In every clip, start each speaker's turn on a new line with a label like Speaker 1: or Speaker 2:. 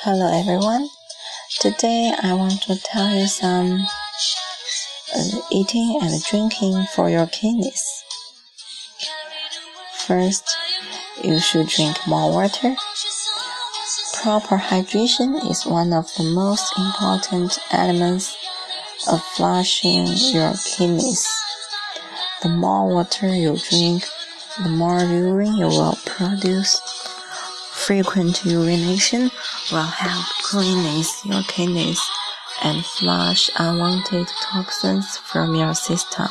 Speaker 1: Hello everyone. Today I want to tell you some uh, eating and drinking for your kidneys. First, you should drink more water. Proper hydration is one of the most important elements of flushing your kidneys. The more water you drink, the more urine you will produce. Frequent urination will help cleanse your kidneys and flush unwanted toxins from your system.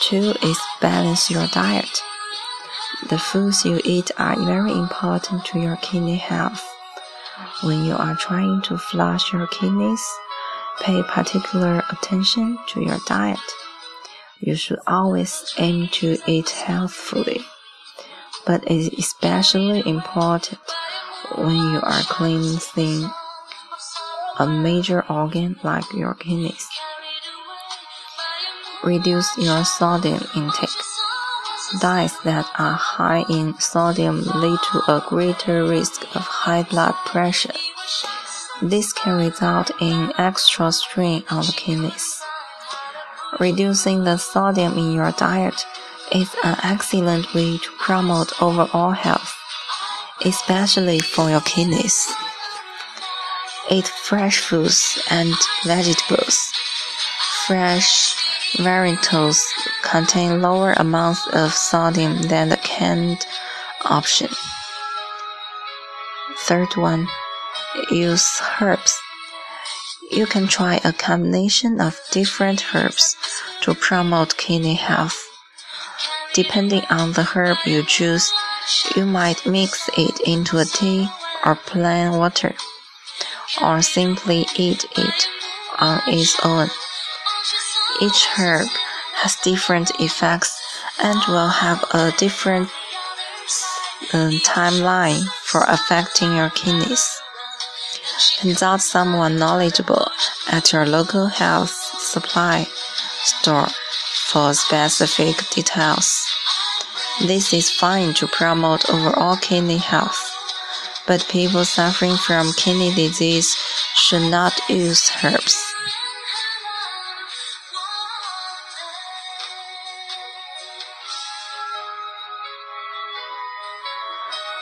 Speaker 1: Two is balance your diet. The foods you eat are very important to your kidney health. When you are trying to flush your kidneys, pay particular attention to your diet. You should always aim to eat healthfully but is especially important when you are cleansing a major organ like your kidneys. Reduce your sodium intake. Diets that are high in sodium lead to a greater risk of high blood pressure. This can result in extra strain on the kidneys. Reducing the sodium in your diet is an excellent way to promote overall health, especially for your kidneys. Eat fresh foods and vegetables. Fresh varieties contain lower amounts of sodium than the canned option. Third one, use herbs. You can try a combination of different herbs to promote kidney health. Depending on the herb you choose, you might mix it into a tea or plain water, or simply eat it on its own. Each herb has different effects and will have a different um, timeline for affecting your kidneys. Consult someone knowledgeable at your local health supply store for specific details. This is fine to promote overall kidney health, but people suffering from kidney disease should not use herbs.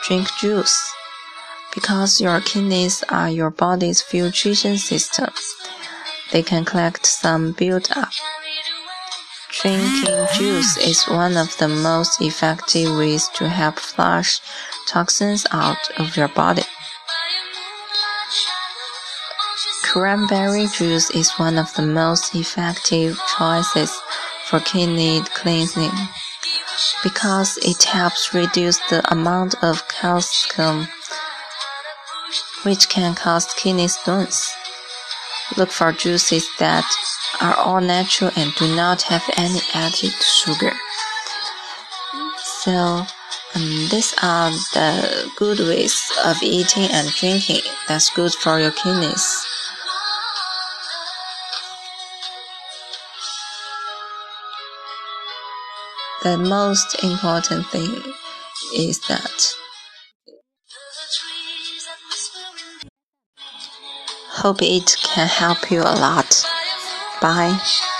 Speaker 1: Drink juice. Because your kidneys are your body's filtration system, they can collect some build-up Drinking juice is one of the most effective ways to help flush toxins out of your body. Cranberry juice is one of the most effective choices for kidney cleansing because it helps reduce the amount of calcium which can cause kidney stones. Look for juices that are all natural and do not have any added sugar. So, um, these are the good ways of eating and drinking that's good for your kidneys. The most important thing is that hope it can help you a lot. Bye.